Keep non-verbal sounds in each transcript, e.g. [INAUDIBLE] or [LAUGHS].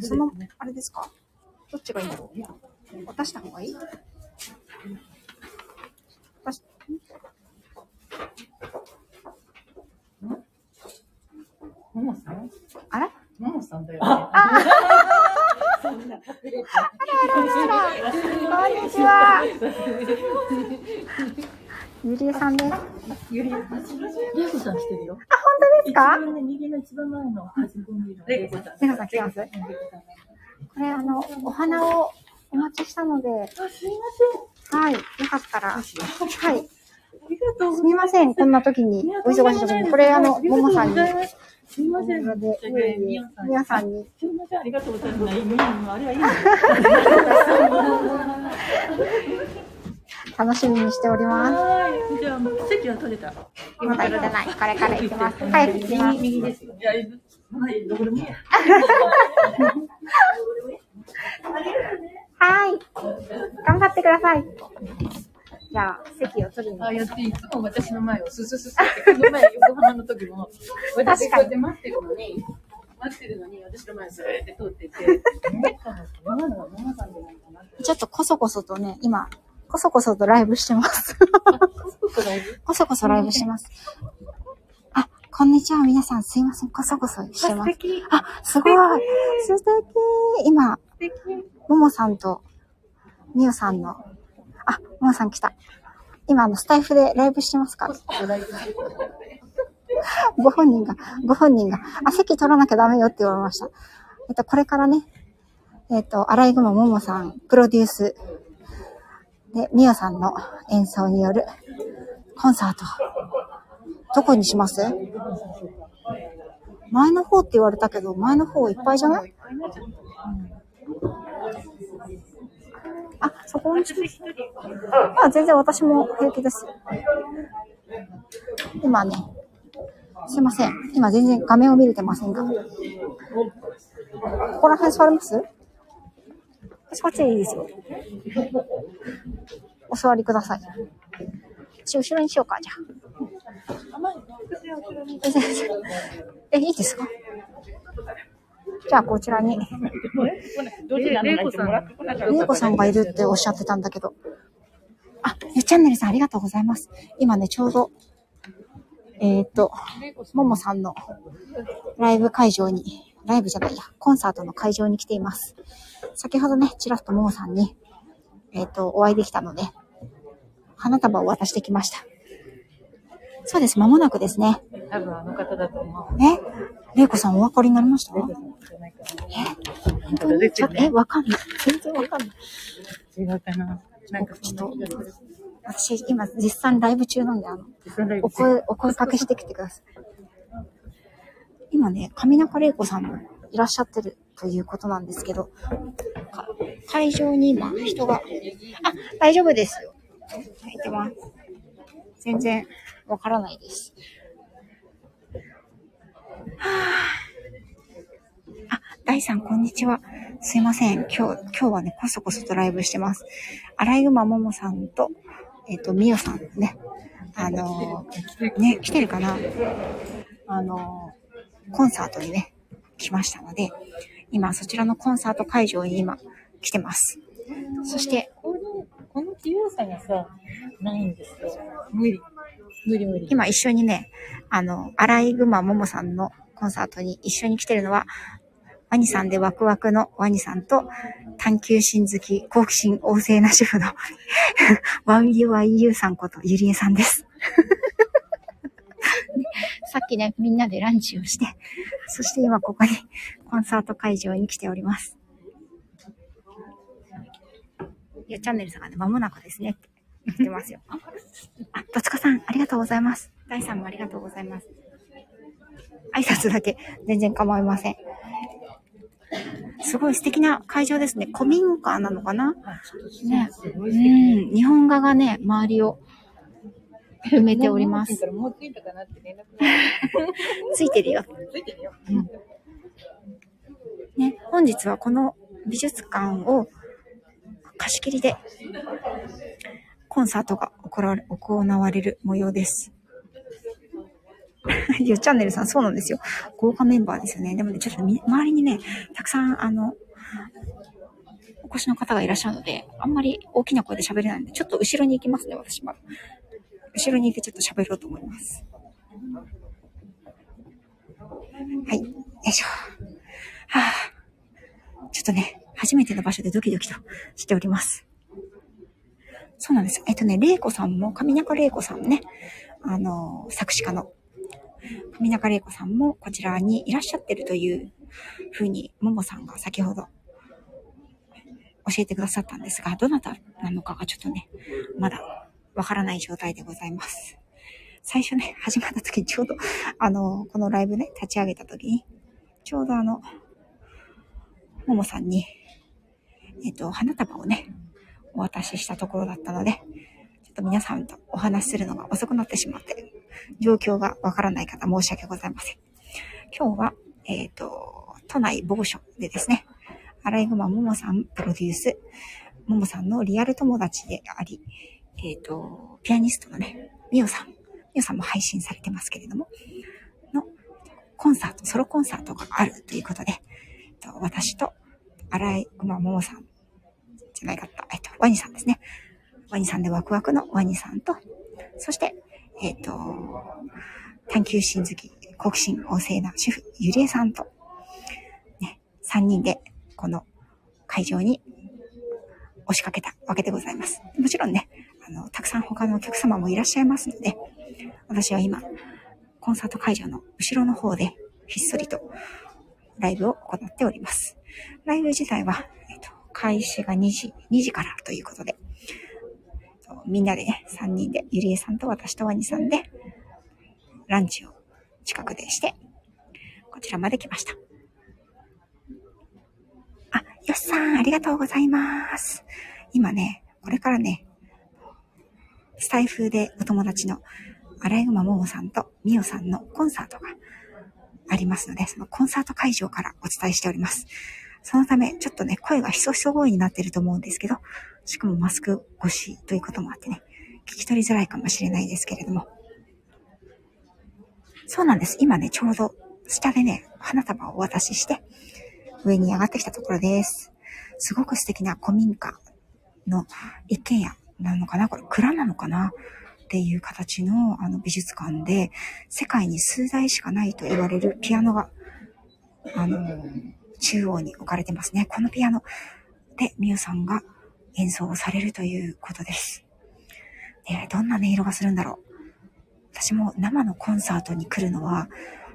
その、あれですか？どっちがいいんだろう？渡した方がいい？渡し、ももさんあらももさん。だよね。こんにちは。[LAUGHS] ゆりえさんです。あ、ゆりえこさん来てるよ。本当ですか？一番ね、右の一番前の端っこにいるの。れいこさん。レイコさん来てます？こさんこれ、あの、お花をお待ちしたので、あ、すいまはい。よかったら、はい。せん。ありがとうございます。すみません。こんな時に、お忙しい時に、これ、あの、ももさんに、すみません。ので、みやさん皆さんに、すみません、ありがとうございます。あれはいいね。[LAUGHS] 楽しみにしております。はい。じゃあ、席は取れた。まだ行ってない。これから行きます。早く行きます。右ですよ。いや、はい、どこでもいいや。はい。頑張ってください。じゃあ、席を取りに。あ、やって、いつも私の前をススススって、この前横浜の時も、[LAUGHS] 私こうやって待ってるのに、待ってるのに、私の前をスーって通ってて。ちょっとこそこそとね、今、こそこそとライブしてます。[LAUGHS] こそこそライブしてます。あ、こんにちは。皆さんすいません。こそこそしてます。敵。あ、すごい。素敵。今、ももさんと、みおさんの、あ、ももさん来た。今、あの、スタイフでライブしてますから。ご本人が、ご本人が、あ、席取らなきゃダメよって言われました。えっと、これからね、えっと、アライグマももさん、プロデュース、で、みおさんの演奏によるコンサート。どこにします？前の方って言われたけど、前の方いっぱいじゃない？あ、そこにしあ、全然私も平気です。今ね、すいません。今全然画面を見れてませんが。ここら辺座ります？私こっちでいいですよ。お座りください。私後ろにしようか、じゃあ。[LAUGHS] えいいですか？じゃあ、こちらに。レイコさんがいるっておっしゃってたんだけど。あ、ゆチャンネルさんありがとうございます。今ね、ちょうど、えっ、と、ももさんのライブ会場に、ライブじゃないや、コンサートの会場に来ています。先ほどね、ちらっとももさんに、えっ、と、お会いできたので、花束を渡してきました。そうです、間もなくですね。多分あの方だと思う。さんお分かりになりました？レイコさんじゃないかな。本当に？え、わかんない。全然わかんない。違うかな。なんかちょっと、私、今、実際ライブ中なんで、あの、おお声、お声かけしてきてください。今ね、上中玲子さんもいらっしゃってるということなんですけど、会場に今人が、あ、大丈夫ですよ。入ってます。全然わからないです。はあ、あ、大さん、こんにちは。すいません。今日、今日はね、こそこそとライブしてます。アライグマももさんと、えっ、と、みおさんね。あのーね、来てるかなあのーコンサートにね、来ましたので、今そちらのコンサート会場に今来てます。そして、この、この器用さがさ、ないんですよ。無理。無理無理。今一緒にね、あの、アライグマももさんのコンサートに一緒に来てるのは、ワニさんでワクワクのワニさんと、探求心好き、好奇心旺盛な主婦の [LAUGHS] ワイユワイユーさんことゆりえさんです。さっきね、みんなでランチをして、[LAUGHS] そして今ここにコンサート会場に来ております。ゆうチャンネルさんがね、間もなくですねって言ってますよ。[LAUGHS] あ、とつかさん、ありがとうございます。大さんもありがとうございます。挨拶だけ、全然構いません。すごい素敵な会場ですね。古民家なのかな？ね。う。ん。日本画がね、周りを埋めております。もうついたかなって連絡ついてるよ。ついてるよ。ね、本日はこの美術館を貸し切りでコンサートが行われ行われる模様です。[LAUGHS] ゆうチャンネルさん、そうなんですよ。豪華メンバーですよね。でもね、ちょっとみ周りにね、たくさん、あの、お越しの方がいらっしゃるので、あんまり大きな声で喋れないので、ちょっと後ろに行きますね、私は。後ろにいてちょっと喋ろうと思います。はい。よいしょ。はあ。ちょっとね、初めての場所でドキドキとしております。そうなんです。えっとね、玲子さんも、上中玲子さんね、あの、作詞家の上中玲子さんもこちらにいらっしゃってるというふうに、ももさんが先ほど教えてくださったんですが、どなたなのかがちょっとね、まだわからない状態でございます。最初ね、[LAUGHS] 始まった時にちょうど、あの、このライブね、立ち上げた時に、ちょうどあの、ももさんに、えっと、花束をね、お渡ししたところだったので、ちょっと皆さんとお話しするのが遅くなってしまって、状況がわからない方申し訳ございません。今日は、えっ、と、都内某所でですね、アライグマももさんプロデュース、ももさんのリアル友達であり、えっ、と、ピアニストのね、みおさん、みおさんも配信されてますけれども、のコンサート、ソロコンサートがあるということで、えっと私とアライグマももさんじゃないかった、えっと、ワニさんですね。ワニさんでワクワクのワニさんと、そして、えっ、と、探求心好き、好奇心旺盛な主婦、ゆりえさんと、ね、3人で、この会場に押しかけたわけでございます。もちろんね、あの、たくさん他のお客様もいらっしゃいますので、私は今、コンサート会場の後ろの方で、ひっそりとライブを行っております。ライブ自体は、えっ、と、開始が2時、2時からということで、みんなでね、3人で、ゆりえさんと私とワニさんで、ランチを近くでして、こちらまで来ました。あ、よしさん、ありがとうございます。今ね、これからね、スタイフでお友達のアライグマももさんとみおさんのコンサートがありますので、そのコンサート会場からお伝えしております。そのため、ちょっとね、声がひそひそ声になってると思うんですけど、しかもマスク越しということもあってね、聞き取りづらいかもしれないですけれども。そうなんです。今ね、ちょうど下でね、花束をお渡しして、上に上がってきたところです。すごく素敵な古民家の一軒家なのかな？これ蔵なのかな？っていう形のあの美術館で、世界に数台しかないと言われるピアノが、あの、中央に置かれてますね。このピアノでミュウさんが演奏をされるということです。で、どんな音色がするんだろう？私も生のコンサートに来るのは、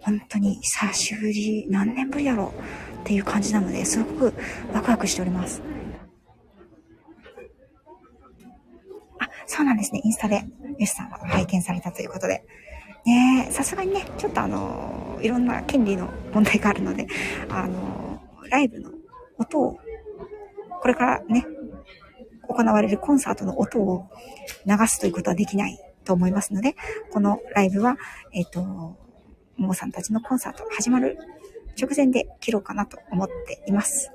本当に久しぶり、何年ぶりだろう？っていう感じなので、すごくワクワクしております。そうなんですね。インスタで、ヨシさんは拝見されたということで。ねえさすがにね、ちょっとあの、いろんな権利の問題があるので、あの、ライブの音を、これからね、行われるコンサートの音を流すということはできないと思いますので、このライブは、えっ、と、ももさんたちのコンサート始まる直前で切ろうかなと思っています。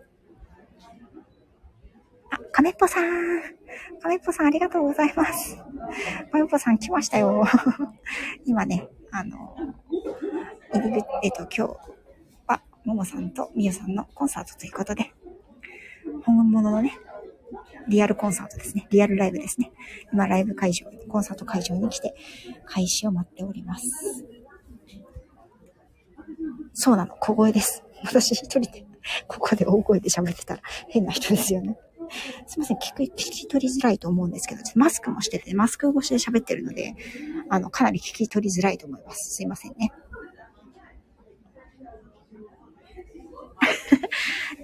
あ、亀っぽさん。亀っぽさんありがとうございます。亀っぽさん来ましたよ。[LAUGHS] 今ね、あの、入り口、えっ、と、今日は、ももさんとみゆさんのコンサートということで、本物のね、リアルコンサートですね。リアルライブですね。今、ライブ会場、コンサート会場に来て、開始を待っております。そうなの、小声です。私一人で、ここで大声で喋ってたら変な人ですよね。すいません、聞く、聞き取りづらいと思うんですけど、マスクもしてて、マスク越しで喋ってるので、あの、かなり聞き取りづらいと思います。すいませんね。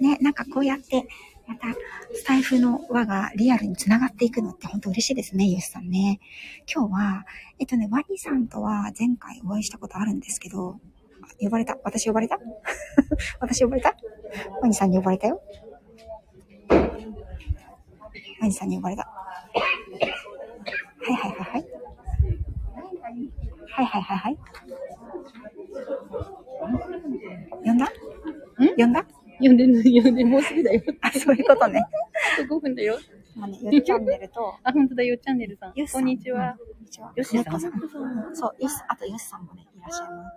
[LAUGHS] ね、なんかこうやって、また、スタイフの輪がリアルに繋がっていくのって本当嬉しいですね、ユースさんね。今日は、えっとね、ワニさんとは前回お会いしたことあるんですけど、呼ばれた？私呼ばれた？[LAUGHS] 私呼ばれた？ワニさんに呼ばれたよ。ワニさんに呼ばれた。はいはいはいはい。はいはいはいはい。呼んだ？ん？呼んだ？呼んでる、呼んで、もうすぐだよ。あ、そういうことね。あと5分だよ。今ね、よっチャンネルと、[LAUGHS] あ、本当だ、よっチャンネルさん。こんにちは。こんにちは。よしさん猫さん。そう、よし、あとよしさんもね、いらっしゃいます。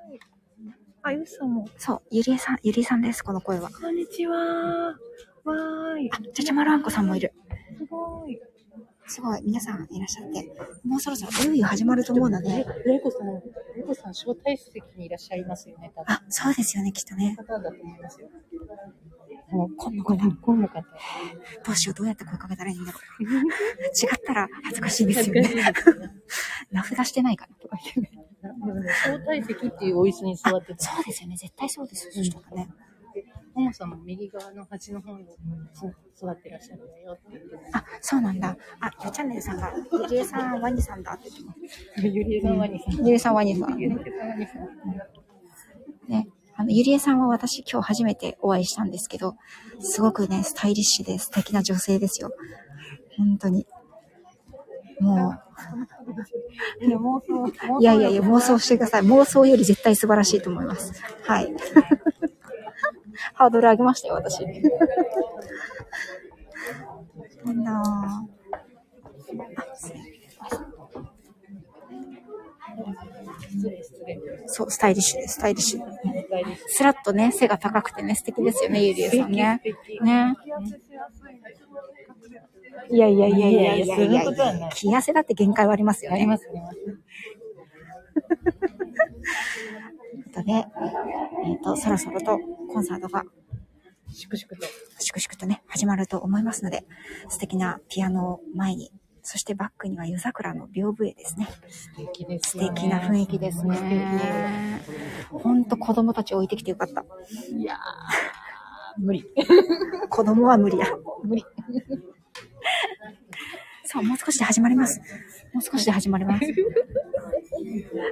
あ、よしさんも。そう、ゆりえさん、ゆりえさんです、この声は。こんにちは。わーい。あ、ちゃちゃまるあんこさんもいる。すごい。すごい、皆さんいらっしゃって。もうそろそろいよいよ始まると思うので、レイコさん、レイコさん、招待席にいらっしゃいますよね、多分。あ、そうですよね、きっとね。方だと思いますよ。もう、今度ここの方。どうしよう、どうやって声かけたらいいんだろう。違ったら恥ずかしいですよね。名札してないかなとか言ってね。招待席っていうお椅子に座ってた。そうですよね、絶対そうですよ、そしたらね。ももさんも右側の端の方に座ってらっしゃるんだよって言ってあ、そうなんだ。あ、よチャンネルさんが、ゆりえさん、ワニさんだって言ってます。ゆりえさんはにさん。ゆりえさん、ワニさん。ゆりえさんはにさん。ね。あの、ゆりえさんは私今日初めてお会いしたんですけど、すごくね、スタイリッシュで素敵な女性ですよ。本当に。もいや、妄想、う、いやいやいや、妄想してください。妄想より絶対素晴らしいと思います。はい。ハードル上げましたよ、私。なんだ失礼、失礼。そう、スタイリッシュです、スタイリッシュ。スラッとね、背が高くてね、素敵ですよね、ゆりえさんね。ね。いやいやいやいやいやいいやいやそんなことはない気汗だって限界はありますよね。あります、あります。ということで、えっ、と、そろそろとコンサートが粛々と。粛々とね、始まると思いますので、素敵なピアノを前に、そしてバックには夜桜の屏風絵ですね。素敵ですね。敵な雰囲気ですね。ほんと子供たち置いてきてよかった。いやー、無理。[LAUGHS] 子供は無理だ。無理。そう、もう少しで始まります。もう少しで始まります。[LAUGHS]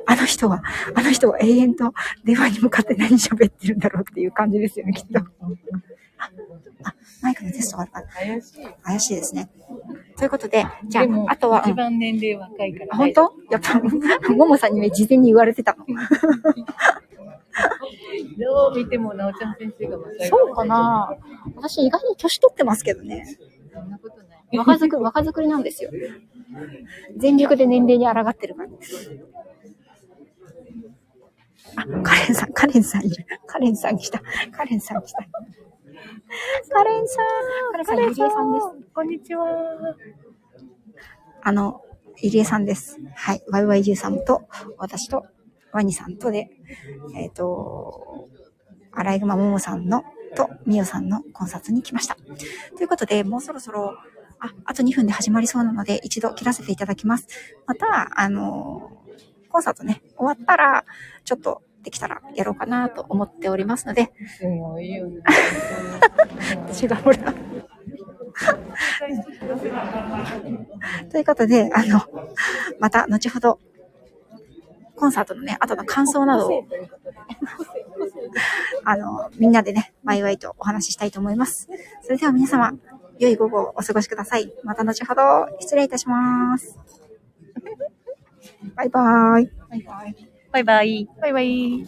あの人は、あの人は永遠と電話に向かって何喋ってるんだろうっていう感じですよね、きっと。あ、あマイクのテストがあるから。怪しい。怪しいですね。ということで、じゃああとは、うん一番年齢若いから。あ、本当？やっぱ、[LAUGHS] ももさんにね、事前に言われてたの。[LAUGHS] どう見ても、なおちゃん先生が。そうかな私意外に年取ってますけどね。そんなことない。若作り、若作りなんですよ。全力で年齢に抗ってるから。あ、カレンさん、カレンさんいる。カレンさん来た。カレンさん来た。カレンさん、カレンさん、ゆりえさんです。こんにちは。あの、ゆりえさんです。はい。YYU さんと、私と、ワニさんとで、えっ、と、アライグマももさんの、と、みおさんのコンサートに来ました。ということで、もうそろそろ、あ、あと2分で始まりそうなので、一度切らせていただきます。また、あのコンサートね、終わったら、ちょっとできたらやろうかなと思っておりますので、すごいよね。違う、ほら。[LAUGHS] ということで、あの、また後ほど、コンサートのね、後の感想などを、[LAUGHS] あの、みんなでね、ワイワイとお話ししたいと思います。それでは皆様、良い午後をお過ごしください。また後ほど、失礼いたします。バイバイ。バイバイ。バイバイ。バイバイ。